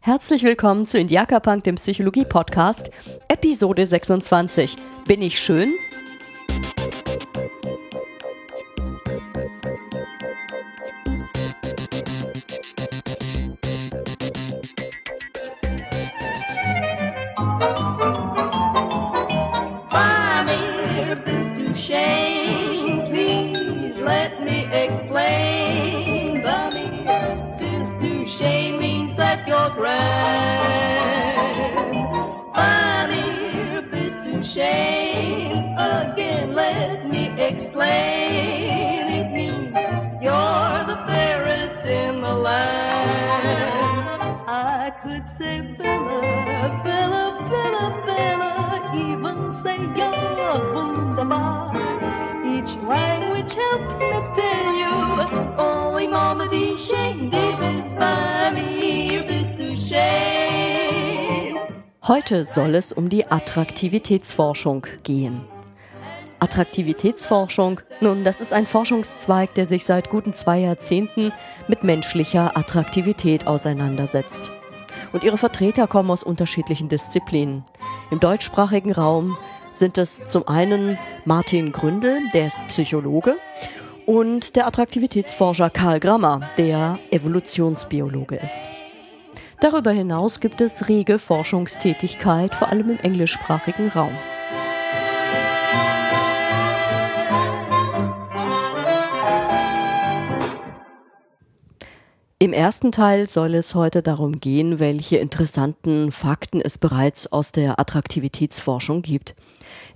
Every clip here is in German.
Herzlich willkommen zu Indiaka Punk, dem Psychologie-Podcast, Episode 26. Bin ich schön? Heute soll es um die Attraktivitätsforschung gehen. Attraktivitätsforschung, nun, das ist ein Forschungszweig, der sich seit guten zwei Jahrzehnten mit menschlicher Attraktivität auseinandersetzt. Und ihre Vertreter kommen aus unterschiedlichen Disziplinen. Im deutschsprachigen Raum sind es zum einen Martin Gründel, der ist Psychologe, und der Attraktivitätsforscher Karl Grammer, der Evolutionsbiologe ist. Darüber hinaus gibt es rege Forschungstätigkeit, vor allem im englischsprachigen Raum. Im ersten Teil soll es heute darum gehen, welche interessanten Fakten es bereits aus der Attraktivitätsforschung gibt.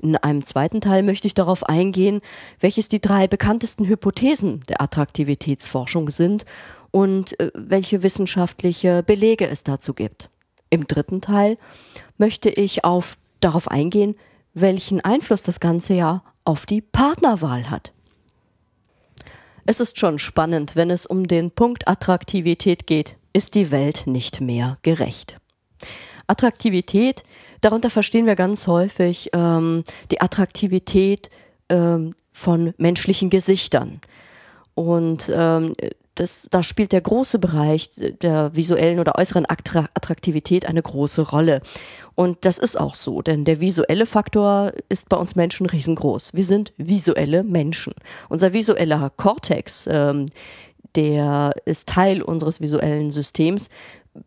In einem zweiten Teil möchte ich darauf eingehen, welches die drei bekanntesten Hypothesen der Attraktivitätsforschung sind und äh, welche wissenschaftliche Belege es dazu gibt. Im dritten Teil möchte ich auf, darauf eingehen, welchen Einfluss das Ganze ja auf die Partnerwahl hat. Es ist schon spannend, wenn es um den Punkt Attraktivität geht, ist die Welt nicht mehr gerecht. Attraktivität, darunter verstehen wir ganz häufig ähm, die Attraktivität ähm, von menschlichen Gesichtern. Und ähm, das, da spielt der große Bereich der visuellen oder äußeren Attraktivität eine große Rolle. Und das ist auch so, denn der visuelle Faktor ist bei uns Menschen riesengroß. Wir sind visuelle Menschen. Unser visueller Kortex, ähm, der ist Teil unseres visuellen Systems,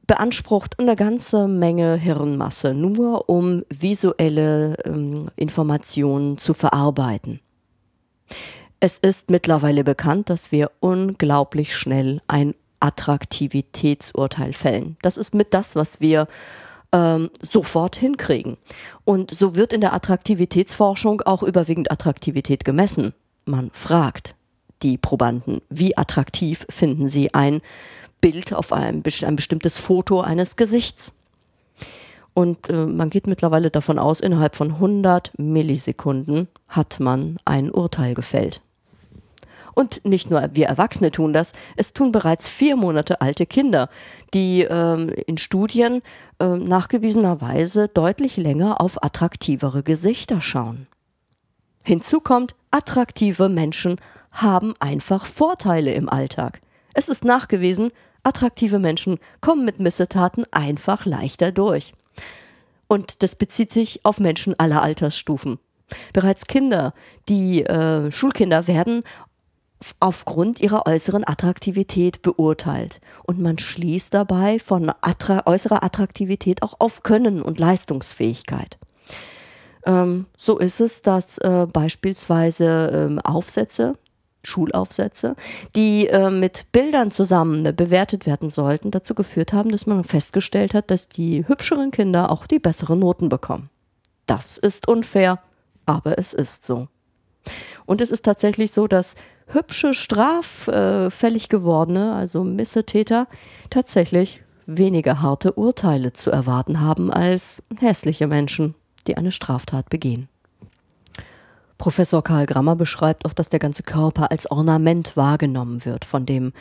beansprucht eine ganze Menge Hirnmasse, nur um visuelle ähm, Informationen zu verarbeiten. Es ist mittlerweile bekannt, dass wir unglaublich schnell ein Attraktivitätsurteil fällen. Das ist mit das, was wir ähm, sofort hinkriegen. Und so wird in der Attraktivitätsforschung auch überwiegend Attraktivität gemessen. Man fragt die Probanden, wie attraktiv finden sie ein Bild auf ein, ein bestimmtes Foto eines Gesichts. Und äh, man geht mittlerweile davon aus, innerhalb von 100 Millisekunden hat man ein Urteil gefällt. Und nicht nur wir Erwachsene tun das, es tun bereits vier Monate alte Kinder, die ähm, in Studien äh, nachgewiesenerweise deutlich länger auf attraktivere Gesichter schauen. Hinzu kommt, attraktive Menschen haben einfach Vorteile im Alltag. Es ist nachgewiesen, attraktive Menschen kommen mit Missetaten einfach leichter durch. Und das bezieht sich auf Menschen aller Altersstufen. Bereits Kinder, die äh, Schulkinder werden aufgrund ihrer äußeren Attraktivität beurteilt. Und man schließt dabei von attra äußerer Attraktivität auch auf Können und Leistungsfähigkeit. Ähm, so ist es, dass äh, beispielsweise ähm, Aufsätze, Schulaufsätze, die äh, mit Bildern zusammen bewertet werden sollten, dazu geführt haben, dass man festgestellt hat, dass die hübscheren Kinder auch die besseren Noten bekommen. Das ist unfair, aber es ist so. Und es ist tatsächlich so, dass hübsche, straffällig gewordene, also Missetäter, tatsächlich weniger harte Urteile zu erwarten haben als hässliche Menschen, die eine Straftat begehen. Professor Karl Grammer beschreibt auch, dass der ganze Körper als Ornament wahrgenommen wird. Von dem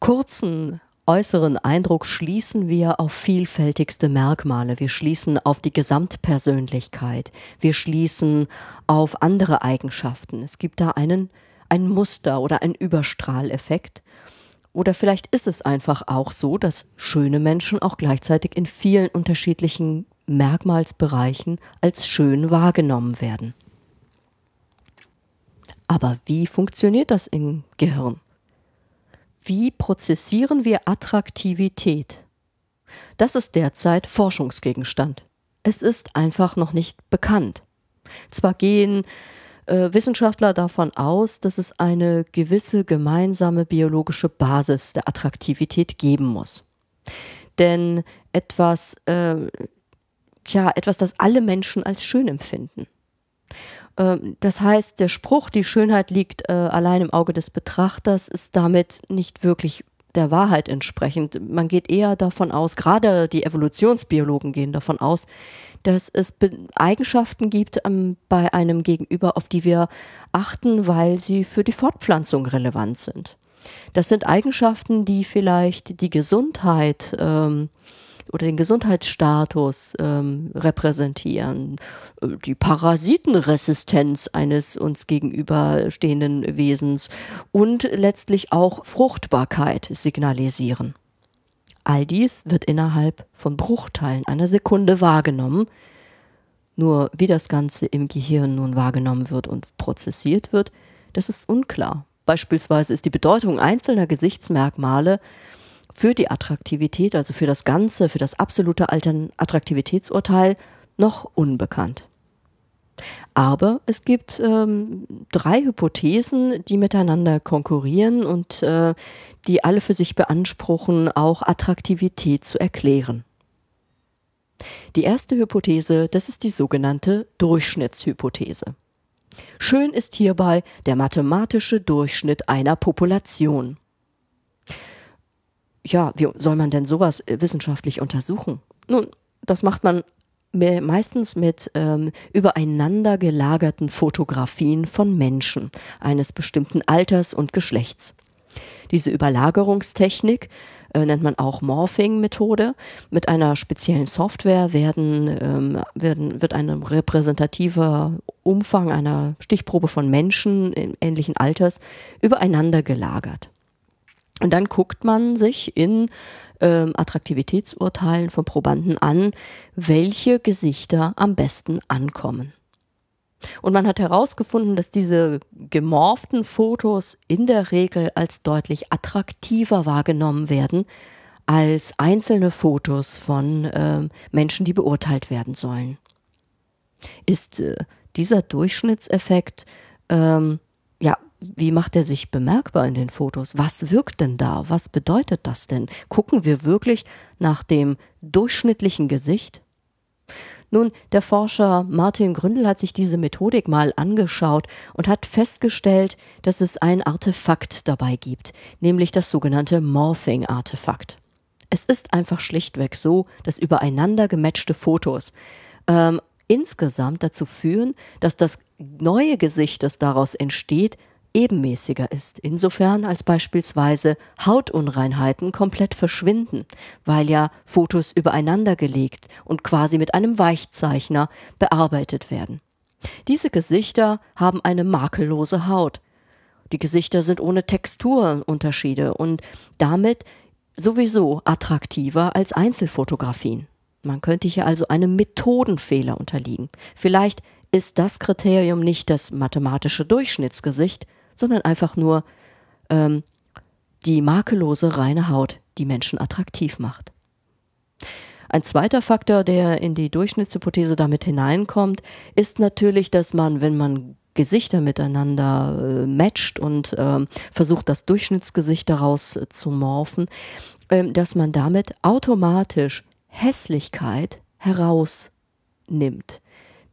kurzen äußeren Eindruck schließen wir auf vielfältigste Merkmale. Wir schließen auf die Gesamtpersönlichkeit. Wir schließen auf andere Eigenschaften. Es gibt da einen, ein Muster oder ein Überstrahleffekt. Oder vielleicht ist es einfach auch so, dass schöne Menschen auch gleichzeitig in vielen unterschiedlichen Merkmalsbereichen als schön wahrgenommen werden. Aber wie funktioniert das im Gehirn? Wie prozessieren wir Attraktivität? Das ist derzeit Forschungsgegenstand. Es ist einfach noch nicht bekannt. Zwar gehen äh, Wissenschaftler davon aus, dass es eine gewisse gemeinsame biologische Basis der Attraktivität geben muss. Denn etwas, äh, ja, etwas, das alle Menschen als schön empfinden. Ähm, das heißt, der Spruch, die Schönheit liegt äh, allein im Auge des Betrachters, ist damit nicht wirklich der Wahrheit entsprechend. Man geht eher davon aus, gerade die Evolutionsbiologen gehen davon aus, dass es Eigenschaften gibt ähm, bei einem Gegenüber, auf die wir achten, weil sie für die Fortpflanzung relevant sind. Das sind Eigenschaften, die vielleicht die Gesundheit ähm, oder den Gesundheitsstatus ähm, repräsentieren, äh, die Parasitenresistenz eines uns gegenüberstehenden Wesens und letztlich auch Fruchtbarkeit signalisieren. All dies wird innerhalb von Bruchteilen einer Sekunde wahrgenommen. Nur wie das Ganze im Gehirn nun wahrgenommen wird und prozessiert wird, das ist unklar. Beispielsweise ist die Bedeutung einzelner Gesichtsmerkmale für die Attraktivität, also für das Ganze, für das absolute Attraktivitätsurteil noch unbekannt. Aber es gibt ähm, drei Hypothesen, die miteinander konkurrieren und äh, die alle für sich beanspruchen, auch Attraktivität zu erklären. Die erste Hypothese, das ist die sogenannte Durchschnittshypothese. Schön ist hierbei der mathematische Durchschnitt einer Population. Ja, wie soll man denn sowas äh, wissenschaftlich untersuchen? Nun, das macht man meistens mit ähm, übereinander gelagerten Fotografien von Menschen eines bestimmten Alters und Geschlechts. Diese Überlagerungstechnik äh, nennt man auch Morphing-Methode. Mit einer speziellen Software werden, ähm, werden, wird ein repräsentativer Umfang einer Stichprobe von Menschen ähnlichen Alters übereinander gelagert. Und dann guckt man sich in ähm, Attraktivitätsurteilen von Probanden an, welche Gesichter am besten ankommen. Und man hat herausgefunden, dass diese gemorften Fotos in der Regel als deutlich attraktiver wahrgenommen werden als einzelne Fotos von äh, Menschen, die beurteilt werden sollen. Ist äh, dieser Durchschnittseffekt ähm, wie macht er sich bemerkbar in den Fotos? Was wirkt denn da? Was bedeutet das denn? Gucken wir wirklich nach dem durchschnittlichen Gesicht? Nun, der Forscher Martin Gründel hat sich diese Methodik mal angeschaut und hat festgestellt, dass es ein Artefakt dabei gibt, nämlich das sogenannte Morphing-Artefakt. Es ist einfach schlichtweg so, dass übereinander gematchte Fotos ähm, insgesamt dazu führen, dass das neue Gesicht, das daraus entsteht, ebenmäßiger ist, insofern als beispielsweise Hautunreinheiten komplett verschwinden, weil ja Fotos übereinander gelegt und quasi mit einem Weichzeichner bearbeitet werden. Diese Gesichter haben eine makellose Haut. Die Gesichter sind ohne Texturunterschiede und damit sowieso attraktiver als Einzelfotografien. Man könnte hier also einem Methodenfehler unterliegen. Vielleicht ist das Kriterium nicht das mathematische Durchschnittsgesicht, sondern einfach nur ähm, die makellose reine Haut, die Menschen attraktiv macht. Ein zweiter Faktor, der in die Durchschnittshypothese damit hineinkommt, ist natürlich, dass man, wenn man Gesichter miteinander äh, matcht und äh, versucht, das Durchschnittsgesicht daraus äh, zu morphen, äh, dass man damit automatisch Hässlichkeit herausnimmt.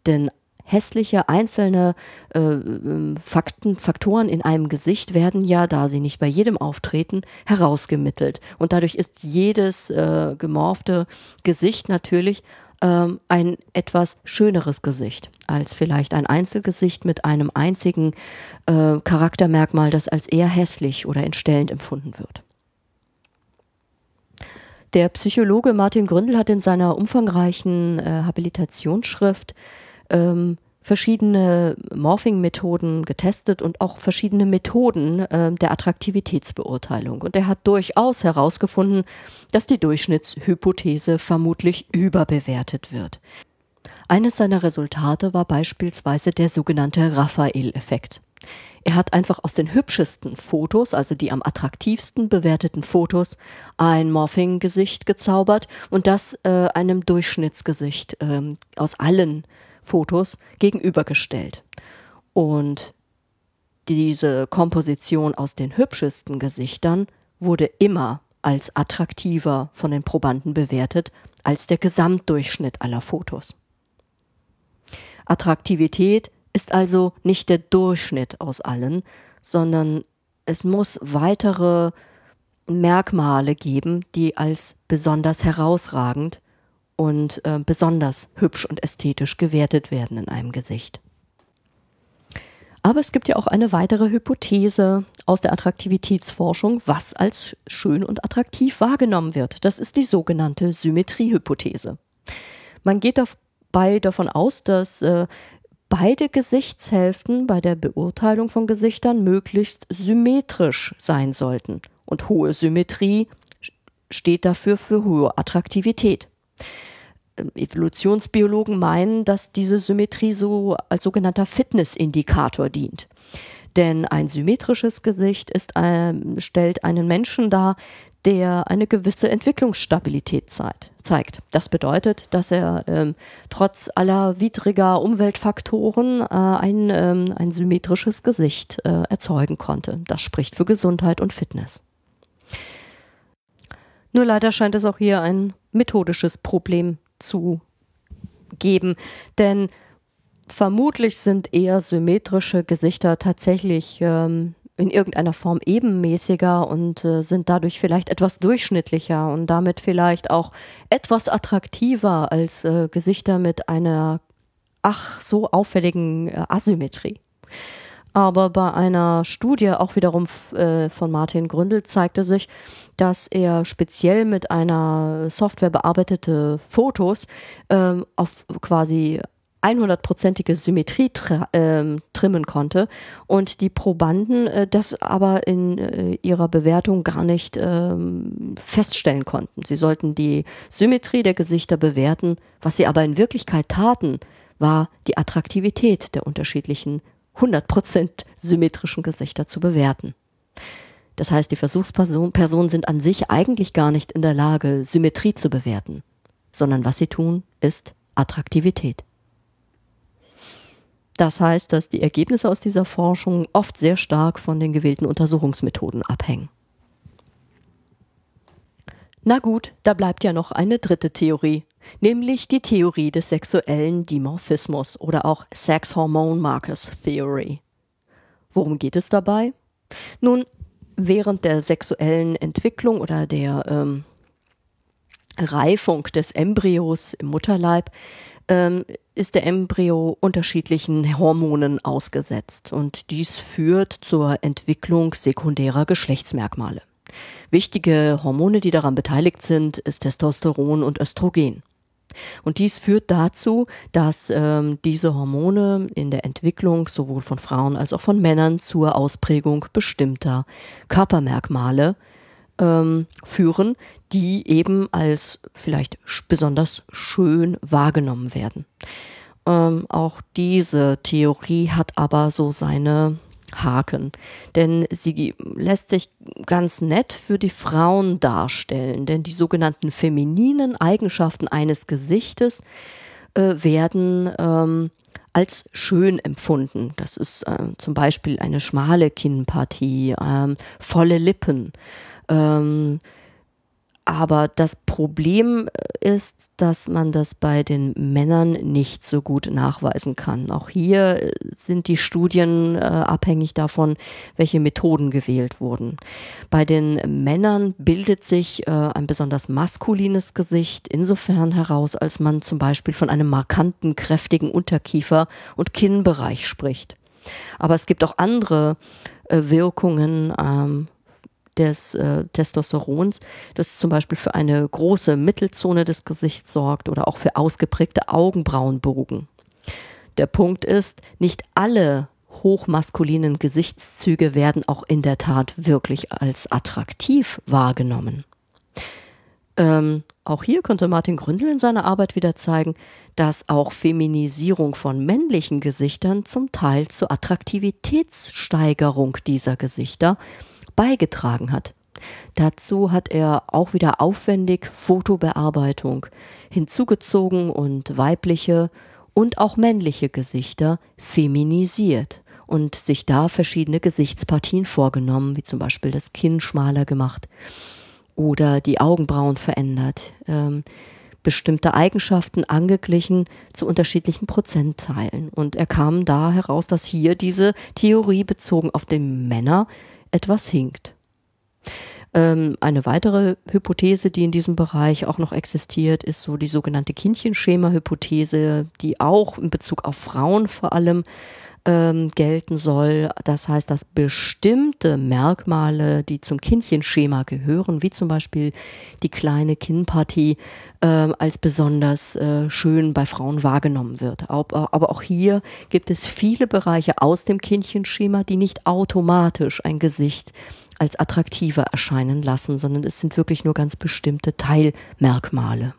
Denn hässliche einzelne äh, ähm, Fakten, Faktoren in einem Gesicht werden ja, da sie nicht bei jedem auftreten, herausgemittelt. Und dadurch ist jedes äh, gemorfte Gesicht natürlich ähm, ein etwas schöneres Gesicht als vielleicht ein Einzelgesicht mit einem einzigen äh, Charaktermerkmal, das als eher hässlich oder entstellend empfunden wird. Der Psychologe Martin Gründel hat in seiner umfangreichen äh, Habilitationsschrift ähm, verschiedene Morphing-Methoden getestet und auch verschiedene Methoden äh, der Attraktivitätsbeurteilung. Und er hat durchaus herausgefunden, dass die Durchschnittshypothese vermutlich überbewertet wird. Eines seiner Resultate war beispielsweise der sogenannte Raphael-Effekt. Er hat einfach aus den hübschesten Fotos, also die am attraktivsten bewerteten Fotos, ein Morphing-Gesicht gezaubert und das äh, einem Durchschnittsgesicht äh, aus allen Fotos gegenübergestellt. Und diese Komposition aus den hübschesten Gesichtern wurde immer als attraktiver von den Probanden bewertet als der Gesamtdurchschnitt aller Fotos. Attraktivität ist also nicht der Durchschnitt aus allen, sondern es muss weitere Merkmale geben, die als besonders herausragend und äh, besonders hübsch und ästhetisch gewertet werden in einem Gesicht. Aber es gibt ja auch eine weitere Hypothese aus der Attraktivitätsforschung, was als schön und attraktiv wahrgenommen wird. Das ist die sogenannte Symmetriehypothese. Man geht dabei davon aus, dass äh, beide Gesichtshälften bei der Beurteilung von Gesichtern möglichst symmetrisch sein sollten. Und hohe Symmetrie steht dafür für hohe Attraktivität. Ähm, Evolutionsbiologen meinen, dass diese Symmetrie so als sogenannter Fitnessindikator dient. Denn ein symmetrisches Gesicht ist, äh, stellt einen Menschen dar, der eine gewisse Entwicklungsstabilität zeigt. Das bedeutet, dass er ähm, trotz aller widriger Umweltfaktoren äh, ein, ähm, ein symmetrisches Gesicht äh, erzeugen konnte. Das spricht für Gesundheit und Fitness. Nur leider scheint es auch hier ein methodisches Problem zu geben, denn vermutlich sind eher symmetrische Gesichter tatsächlich ähm, in irgendeiner Form ebenmäßiger und äh, sind dadurch vielleicht etwas durchschnittlicher und damit vielleicht auch etwas attraktiver als äh, Gesichter mit einer ach so auffälligen äh, Asymmetrie. Aber bei einer Studie, auch wiederum äh, von Martin Gründel, zeigte sich, dass er speziell mit einer Software bearbeitete Fotos ähm, auf quasi 100-prozentige Symmetrie äh, trimmen konnte und die Probanden äh, das aber in äh, ihrer Bewertung gar nicht ähm, feststellen konnten. Sie sollten die Symmetrie der Gesichter bewerten. Was sie aber in Wirklichkeit taten, war die Attraktivität der unterschiedlichen 100% symmetrischen Gesichter zu bewerten. Das heißt, die Versuchspersonen sind an sich eigentlich gar nicht in der Lage, Symmetrie zu bewerten, sondern was sie tun, ist Attraktivität. Das heißt, dass die Ergebnisse aus dieser Forschung oft sehr stark von den gewählten Untersuchungsmethoden abhängen. Na gut, da bleibt ja noch eine dritte Theorie, nämlich die Theorie des sexuellen Dimorphismus oder auch Sex Hormone Markers Theory. Worum geht es dabei? Nun, während der sexuellen Entwicklung oder der ähm, Reifung des Embryos im Mutterleib ähm, ist der Embryo unterschiedlichen Hormonen ausgesetzt und dies führt zur Entwicklung sekundärer Geschlechtsmerkmale. Wichtige Hormone, die daran beteiligt sind, ist Testosteron und Östrogen. Und dies führt dazu, dass ähm, diese Hormone in der Entwicklung sowohl von Frauen als auch von Männern zur Ausprägung bestimmter Körpermerkmale ähm, führen, die eben als vielleicht besonders schön wahrgenommen werden. Ähm, auch diese Theorie hat aber so seine Haken, denn sie lässt sich ganz nett für die Frauen darstellen, denn die sogenannten femininen Eigenschaften eines Gesichtes äh, werden ähm, als schön empfunden. Das ist äh, zum Beispiel eine schmale Kinnpartie, ähm, volle Lippen, ähm, aber das Problem äh, ist, dass man das bei den Männern nicht so gut nachweisen kann. Auch hier äh, sind die Studien äh, abhängig davon, welche Methoden gewählt wurden. Bei den Männern bildet sich äh, ein besonders maskulines Gesicht insofern heraus, als man zum Beispiel von einem markanten, kräftigen Unterkiefer und Kinnbereich spricht. Aber es gibt auch andere äh, Wirkungen ähm, des äh, Testosterons, das zum Beispiel für eine große Mittelzone des Gesichts sorgt oder auch für ausgeprägte Augenbrauenbogen. Der Punkt ist, nicht alle hochmaskulinen Gesichtszüge werden auch in der Tat wirklich als attraktiv wahrgenommen. Ähm, auch hier konnte Martin Gründel in seiner Arbeit wieder zeigen, dass auch Feminisierung von männlichen Gesichtern zum Teil zur Attraktivitätssteigerung dieser Gesichter beigetragen hat. Dazu hat er auch wieder aufwendig Fotobearbeitung hinzugezogen und weibliche und auch männliche Gesichter feminisiert und sich da verschiedene Gesichtspartien vorgenommen, wie zum Beispiel das Kinn schmaler gemacht oder die Augenbrauen verändert, ähm, bestimmte Eigenschaften angeglichen zu unterschiedlichen Prozentteilen. Und er kam da heraus, dass hier diese Theorie bezogen auf den Männer etwas hinkt. Ähm, eine weitere Hypothese, die in diesem Bereich auch noch existiert, ist so die sogenannte Kindchenschema-Hypothese, die auch in Bezug auf Frauen vor allem ähm, gelten soll. Das heißt, dass bestimmte Merkmale, die zum Kindchenschema gehören, wie zum Beispiel die kleine Kinnpartie, äh, als besonders äh, schön bei Frauen wahrgenommen wird. Aber, aber auch hier gibt es viele Bereiche aus dem Kindchenschema, die nicht automatisch ein Gesicht als attraktiver erscheinen lassen, sondern es sind wirklich nur ganz bestimmte Teilmerkmale.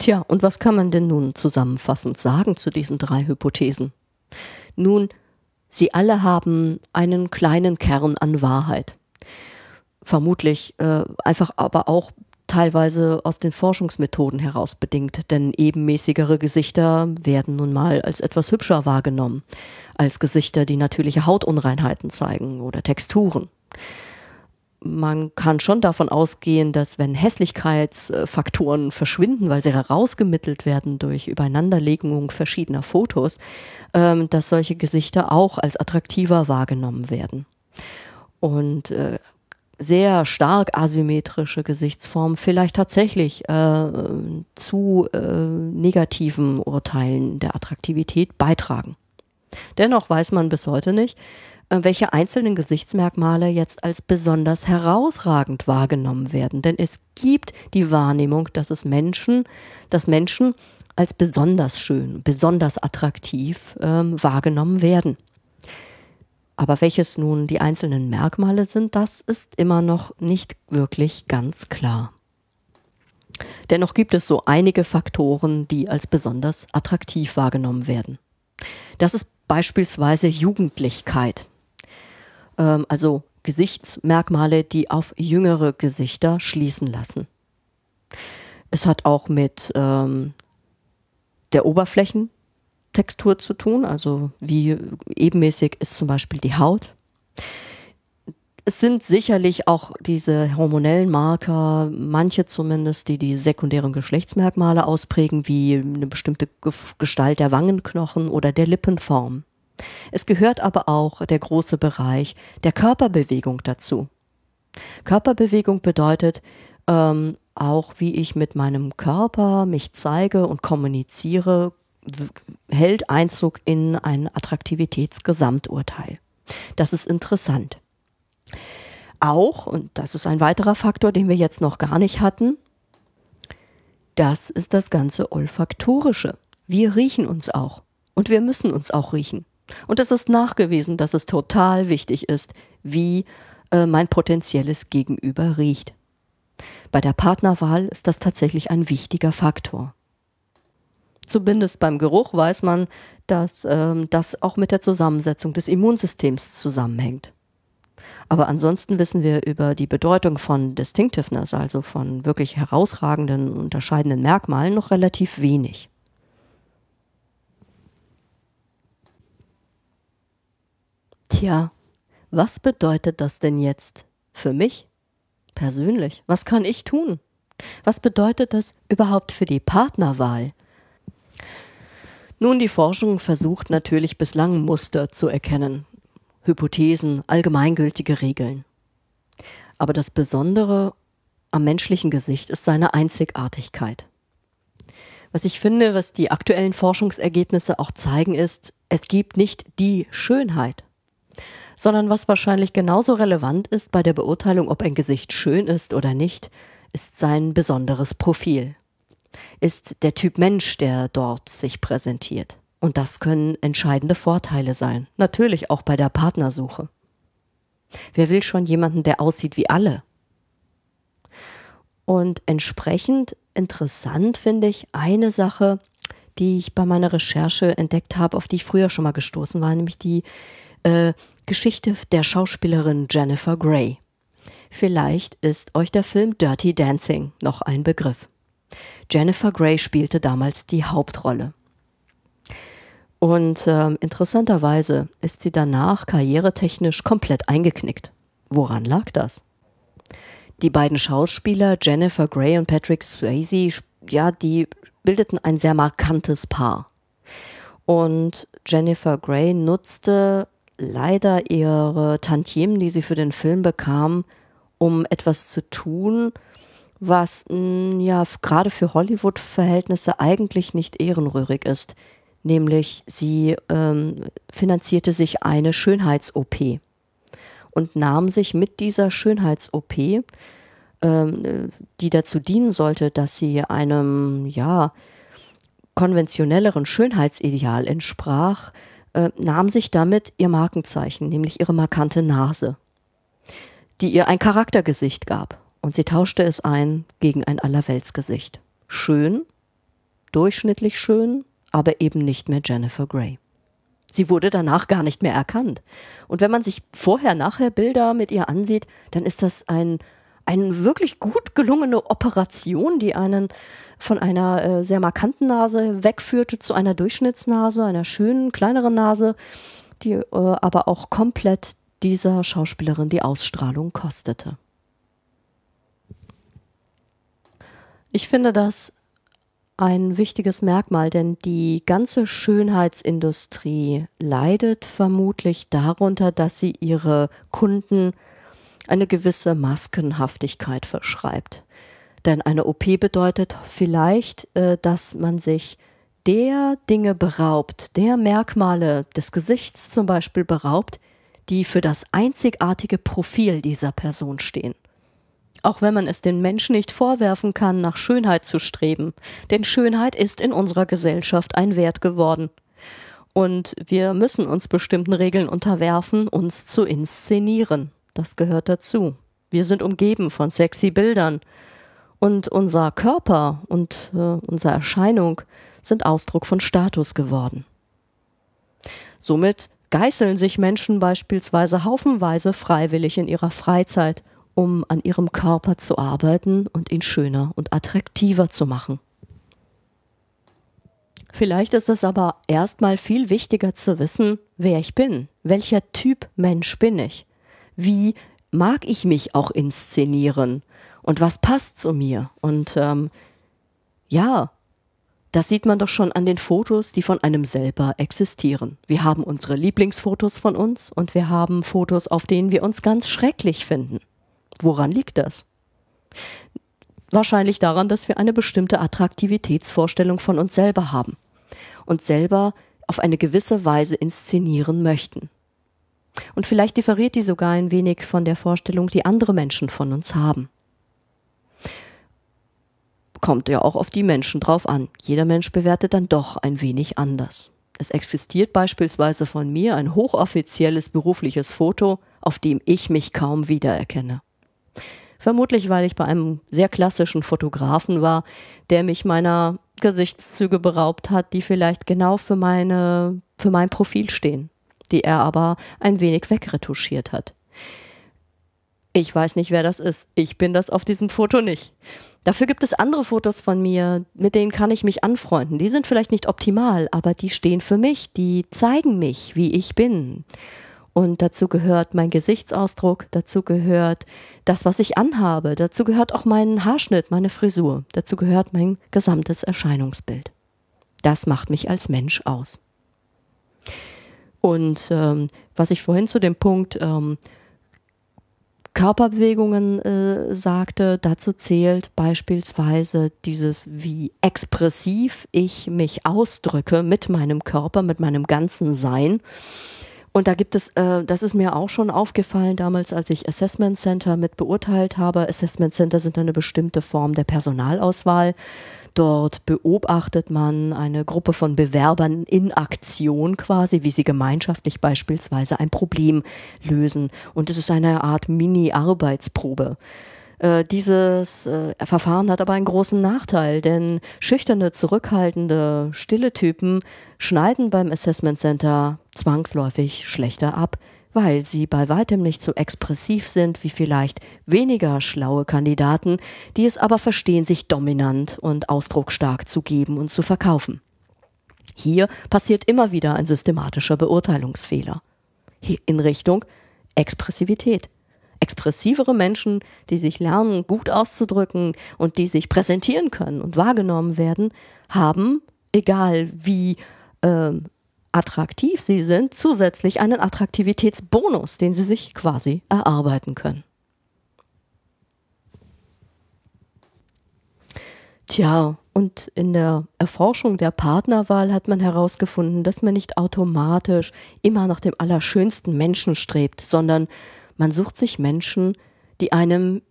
Tja, und was kann man denn nun zusammenfassend sagen zu diesen drei Hypothesen? Nun, sie alle haben einen kleinen Kern an Wahrheit. Vermutlich äh, einfach aber auch teilweise aus den Forschungsmethoden heraus bedingt, denn ebenmäßigere Gesichter werden nun mal als etwas hübscher wahrgenommen, als Gesichter, die natürliche Hautunreinheiten zeigen oder Texturen man kann schon davon ausgehen, dass wenn Hässlichkeitsfaktoren verschwinden, weil sie herausgemittelt werden durch Übereinanderlegung verschiedener Fotos, ähm, dass solche Gesichter auch als attraktiver wahrgenommen werden. Und äh, sehr stark asymmetrische Gesichtsformen vielleicht tatsächlich äh, zu äh, negativen Urteilen der Attraktivität beitragen. Dennoch weiß man bis heute nicht, welche einzelnen Gesichtsmerkmale jetzt als besonders herausragend wahrgenommen werden. Denn es gibt die Wahrnehmung, dass es Menschen, dass Menschen als besonders schön, besonders attraktiv ähm, wahrgenommen werden. Aber welches nun die einzelnen Merkmale sind, das ist immer noch nicht wirklich ganz klar. Dennoch gibt es so einige Faktoren, die als besonders attraktiv wahrgenommen werden. Das ist beispielsweise Jugendlichkeit ähm, also Gesichtsmerkmale, die auf jüngere Gesichter schließen lassen. Es hat auch mit ähm, der Oberflächentextur zu tun, also wie ebenmäßig ist zum Beispiel die Haut. Es sind sicherlich auch diese hormonellen Marker, manche zumindest, die die sekundären Geschlechtsmerkmale ausprägen, wie eine bestimmte Gestalt der Wangenknochen oder der Lippenform. Es gehört aber auch der große Bereich der Körperbewegung dazu. Körperbewegung bedeutet ähm, auch, wie ich mit meinem Körper mich zeige und kommuniziere, hält Einzug in ein Attraktivitätsgesamturteil. Das ist interessant. Auch, und das ist ein weiterer Faktor, den wir jetzt noch gar nicht hatten, das ist das ganze Olfaktorische. Wir riechen uns auch und wir müssen uns auch riechen. Und es ist nachgewiesen, dass es total wichtig ist, wie äh, mein potenzielles Gegenüber riecht. Bei der Partnerwahl ist das tatsächlich ein wichtiger Faktor. Zumindest beim Geruch weiß man, dass ähm, das auch mit der Zusammensetzung des Immunsystems zusammenhängt. Aber ansonsten wissen wir über die Bedeutung von Distinctiveness, also von wirklich herausragenden, unterscheidenden Merkmalen, noch relativ wenig. Tja, was bedeutet das denn jetzt für mich persönlich? Was kann ich tun? Was bedeutet das überhaupt für die Partnerwahl? Nun, die Forschung versucht natürlich bislang Muster zu erkennen, Hypothesen, allgemeingültige Regeln. Aber das Besondere am menschlichen Gesicht ist seine Einzigartigkeit. Was ich finde, was die aktuellen Forschungsergebnisse auch zeigen, ist, es gibt nicht die Schönheit sondern was wahrscheinlich genauso relevant ist bei der Beurteilung, ob ein Gesicht schön ist oder nicht, ist sein besonderes Profil. ist der Typ Mensch, der dort sich präsentiert. Und das können entscheidende Vorteile sein. Natürlich auch bei der Partnersuche. Wer will schon jemanden, der aussieht wie alle? Und entsprechend interessant finde ich eine Sache, die ich bei meiner Recherche entdeckt habe, auf die ich früher schon mal gestoßen war, nämlich die äh, Geschichte der Schauspielerin Jennifer Grey. Vielleicht ist euch der Film Dirty Dancing noch ein Begriff. Jennifer Grey spielte damals die Hauptrolle. Und äh, interessanterweise ist sie danach karrieretechnisch komplett eingeknickt. Woran lag das? Die beiden Schauspieler Jennifer Grey und Patrick Swayze, ja, die bildeten ein sehr markantes Paar. Und Jennifer Grey nutzte leider ihre Tantiemen, die sie für den Film bekam, um etwas zu tun, was ja gerade für Hollywood-Verhältnisse eigentlich nicht ehrenrührig ist. Nämlich sie ähm, finanzierte sich eine Schönheits-OP und nahm sich mit dieser Schönheits-OP, ähm, die dazu dienen sollte, dass sie einem ja konventionelleren Schönheitsideal entsprach, äh, nahm sich damit ihr Markenzeichen, nämlich ihre markante Nase, die ihr ein Charaktergesicht gab. Und sie tauschte es ein gegen ein Allerweltsgesicht. Schön, durchschnittlich schön, aber eben nicht mehr Jennifer Grey. Sie wurde danach gar nicht mehr erkannt. Und wenn man sich vorher-nachher Bilder mit ihr ansieht, dann ist das ein, eine wirklich gut gelungene Operation, die einen von einer äh, sehr markanten Nase wegführte zu einer Durchschnittsnase, einer schönen, kleineren Nase, die äh, aber auch komplett dieser Schauspielerin die Ausstrahlung kostete. Ich finde das ein wichtiges Merkmal, denn die ganze Schönheitsindustrie leidet vermutlich darunter, dass sie ihre Kunden eine gewisse Maskenhaftigkeit verschreibt. Denn eine OP bedeutet vielleicht, äh, dass man sich der Dinge beraubt, der Merkmale des Gesichts zum Beispiel beraubt, die für das einzigartige Profil dieser Person stehen. Auch wenn man es den Menschen nicht vorwerfen kann, nach Schönheit zu streben. Denn Schönheit ist in unserer Gesellschaft ein Wert geworden. Und wir müssen uns bestimmten Regeln unterwerfen, uns zu inszenieren. Das gehört dazu. Wir sind umgeben von sexy Bildern. Und unser Körper und äh, unsere Erscheinung sind Ausdruck von Status geworden. Somit geißeln sich Menschen beispielsweise haufenweise freiwillig in ihrer Freizeit um an ihrem Körper zu arbeiten und ihn schöner und attraktiver zu machen. Vielleicht ist es aber erstmal viel wichtiger zu wissen, wer ich bin, welcher Typ Mensch bin ich, wie mag ich mich auch inszenieren und was passt zu mir. Und ähm, ja, das sieht man doch schon an den Fotos, die von einem selber existieren. Wir haben unsere Lieblingsfotos von uns und wir haben Fotos, auf denen wir uns ganz schrecklich finden. Woran liegt das? Wahrscheinlich daran, dass wir eine bestimmte Attraktivitätsvorstellung von uns selber haben und selber auf eine gewisse Weise inszenieren möchten. Und vielleicht differiert die sogar ein wenig von der Vorstellung, die andere Menschen von uns haben. Kommt ja auch auf die Menschen drauf an. Jeder Mensch bewertet dann doch ein wenig anders. Es existiert beispielsweise von mir ein hochoffizielles berufliches Foto, auf dem ich mich kaum wiedererkenne. Vermutlich, weil ich bei einem sehr klassischen Fotografen war, der mich meiner Gesichtszüge beraubt hat, die vielleicht genau für meine, für mein Profil stehen, die er aber ein wenig wegretuschiert hat. Ich weiß nicht, wer das ist. Ich bin das auf diesem Foto nicht. Dafür gibt es andere Fotos von mir, mit denen kann ich mich anfreunden. Die sind vielleicht nicht optimal, aber die stehen für mich, die zeigen mich, wie ich bin. Und dazu gehört mein Gesichtsausdruck, dazu gehört das, was ich anhabe, dazu gehört auch mein Haarschnitt, meine Frisur, dazu gehört mein gesamtes Erscheinungsbild. Das macht mich als Mensch aus. Und ähm, was ich vorhin zu dem Punkt ähm, Körperbewegungen äh, sagte, dazu zählt beispielsweise dieses, wie expressiv ich mich ausdrücke mit meinem Körper, mit meinem ganzen Sein Und da gibt es, äh, das ist mir auch schon aufgefallen damals, als ich Assessment Center mit beurteilt habe. Assessment Center sind eine bestimmte Form der Personalauswahl. Dort beobachtet man eine Gruppe von Bewerbern in Aktion quasi, wie sie gemeinschaftlich beispielsweise ein Problem lösen. Und es ist eine Art Mini-Arbeitsprobe. Äh, dieses äh, Verfahren hat aber einen großen Nachteil, denn schüchterne, zurückhaltende, stille Typen schneiden beim Assessment Center zwangsläufig schlechter ab, weil sie bei weitem nicht so expressiv sind wie vielleicht weniger schlaue Kandidaten, die es aber verstehen, sich dominant und ausdrucksstark zu geben und zu verkaufen. Hier passiert immer wieder ein systematischer Beurteilungsfehler. Hier in Richtung Expressivität. Expressivere Menschen, die sich lernen, gut auszudrücken und die sich präsentieren können und wahrgenommen werden, haben, egal wie ähm, attraktiv sie sind, zusätzlich einen Attraktivitätsbonus, den sie sich quasi erarbeiten können. Tja, und in der Erforschung der Partnerwahl hat man herausgefunden, dass man nicht automatisch immer nach dem allerschönsten Menschen strebt, sondern man sucht sich Menschen, die einem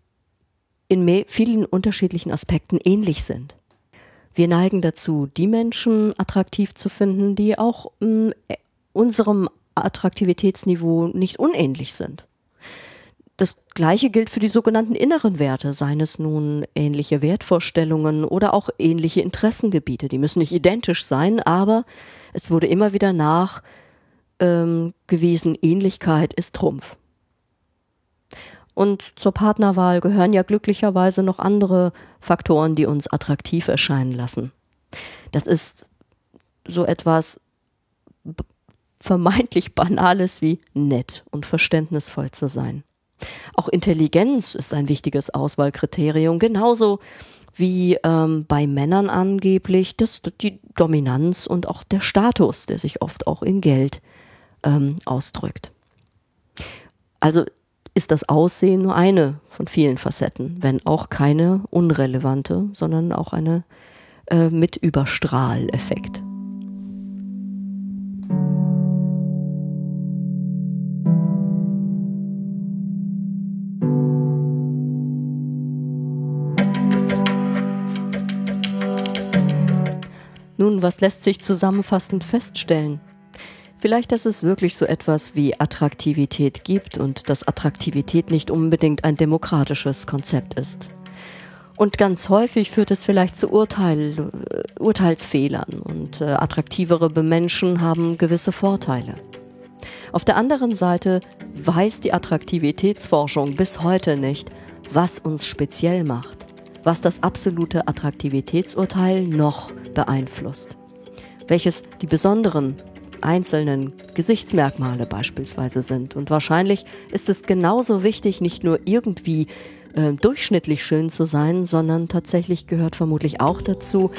in vielen unterschiedlichen Aspekten ähnlich sind. Wir neigen dazu, die Menschen attraktiv zu finden, die auch äh, unserem Attraktivitätsniveau nicht unähnlich sind. Das Gleiche gilt für die sogenannten inneren Werte, seien es nun ähnliche Wertvorstellungen oder auch ähnliche Interessengebiete. Die müssen nicht identisch sein, aber es wurde immer wieder nachgewiesen, ähm, Ähnlichkeit ist Trumpf. Und zur Partnerwahl gehören ja glücklicherweise noch andere Faktoren, die uns attraktiv erscheinen lassen. Das ist so etwas vermeintlich Banales wie nett und verständnisvoll zu sein. Auch Intelligenz ist ein wichtiges Auswahlkriterium, genauso wie ähm, bei Männern angeblich das, die Dominanz und auch der Status, der sich oft auch in Geld ähm, ausdrückt. Also ist das Aussehen nur eine von vielen Facetten, wenn auch keine unrelevante, sondern auch eine äh, mit Überstrahleffekt. Nun, was lässt sich zusammenfassend feststellen? Vielleicht, dass es wirklich so etwas wie Attraktivität gibt und dass Attraktivität nicht unbedingt ein demokratisches Konzept ist. Und ganz häufig führt es vielleicht zu Urteil, äh, Urteilsfehlern und äh, attraktivere Menschen haben gewisse Vorteile. Auf der anderen Seite weiß die Attraktivitätsforschung bis heute nicht, was uns speziell macht, was das absolute Attraktivitätsurteil noch beeinflusst, welches die besonderen einzelnen Gesichtsmerkmale beispielsweise sind. Und wahrscheinlich ist es genauso wichtig, nicht nur irgendwie äh, durchschnittlich schön zu sein, sondern tatsächlich gehört vermutlich auch dazu,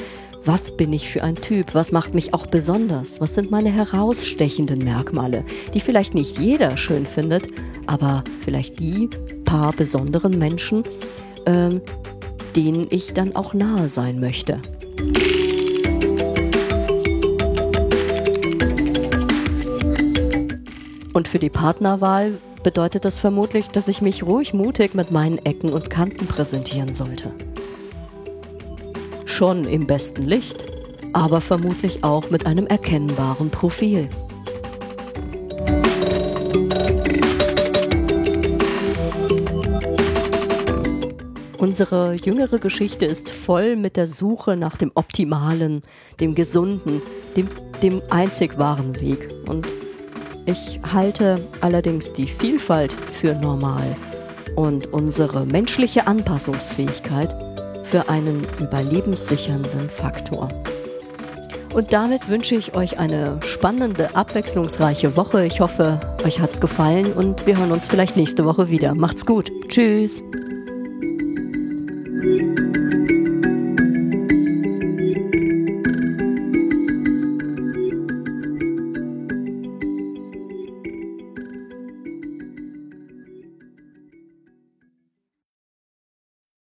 was bin ich für ein Typ? Was macht mich auch besonders? Was sind meine herausstechenden Merkmale, die vielleicht nicht jeder schön findet, aber vielleicht die paar besonderen Menschen, äh, denen ich dann auch nahe sein möchte. Und für die Partnerwahl bedeutet das vermutlich, dass ich mich ruhig mutig mit meinen Ecken und Kanten präsentieren sollte. Schon im besten Licht, aber vermutlich auch mit einem erkennbaren Profil. Unsere jüngere Geschichte ist voll mit der Suche nach dem Optimalen, dem Gesunden, dem, dem einzig wahren Weg. Und ich halte allerdings die Vielfalt für normal und unsere menschliche Anpassungsfähigkeit für einen überlebenssichernden Faktor. Und damit wünsche ich euch eine spannende, abwechslungsreiche Woche. Ich hoffe, euch hat's gefallen und wir hören uns vielleicht nächste Woche wieder. Macht's gut. Tschüss.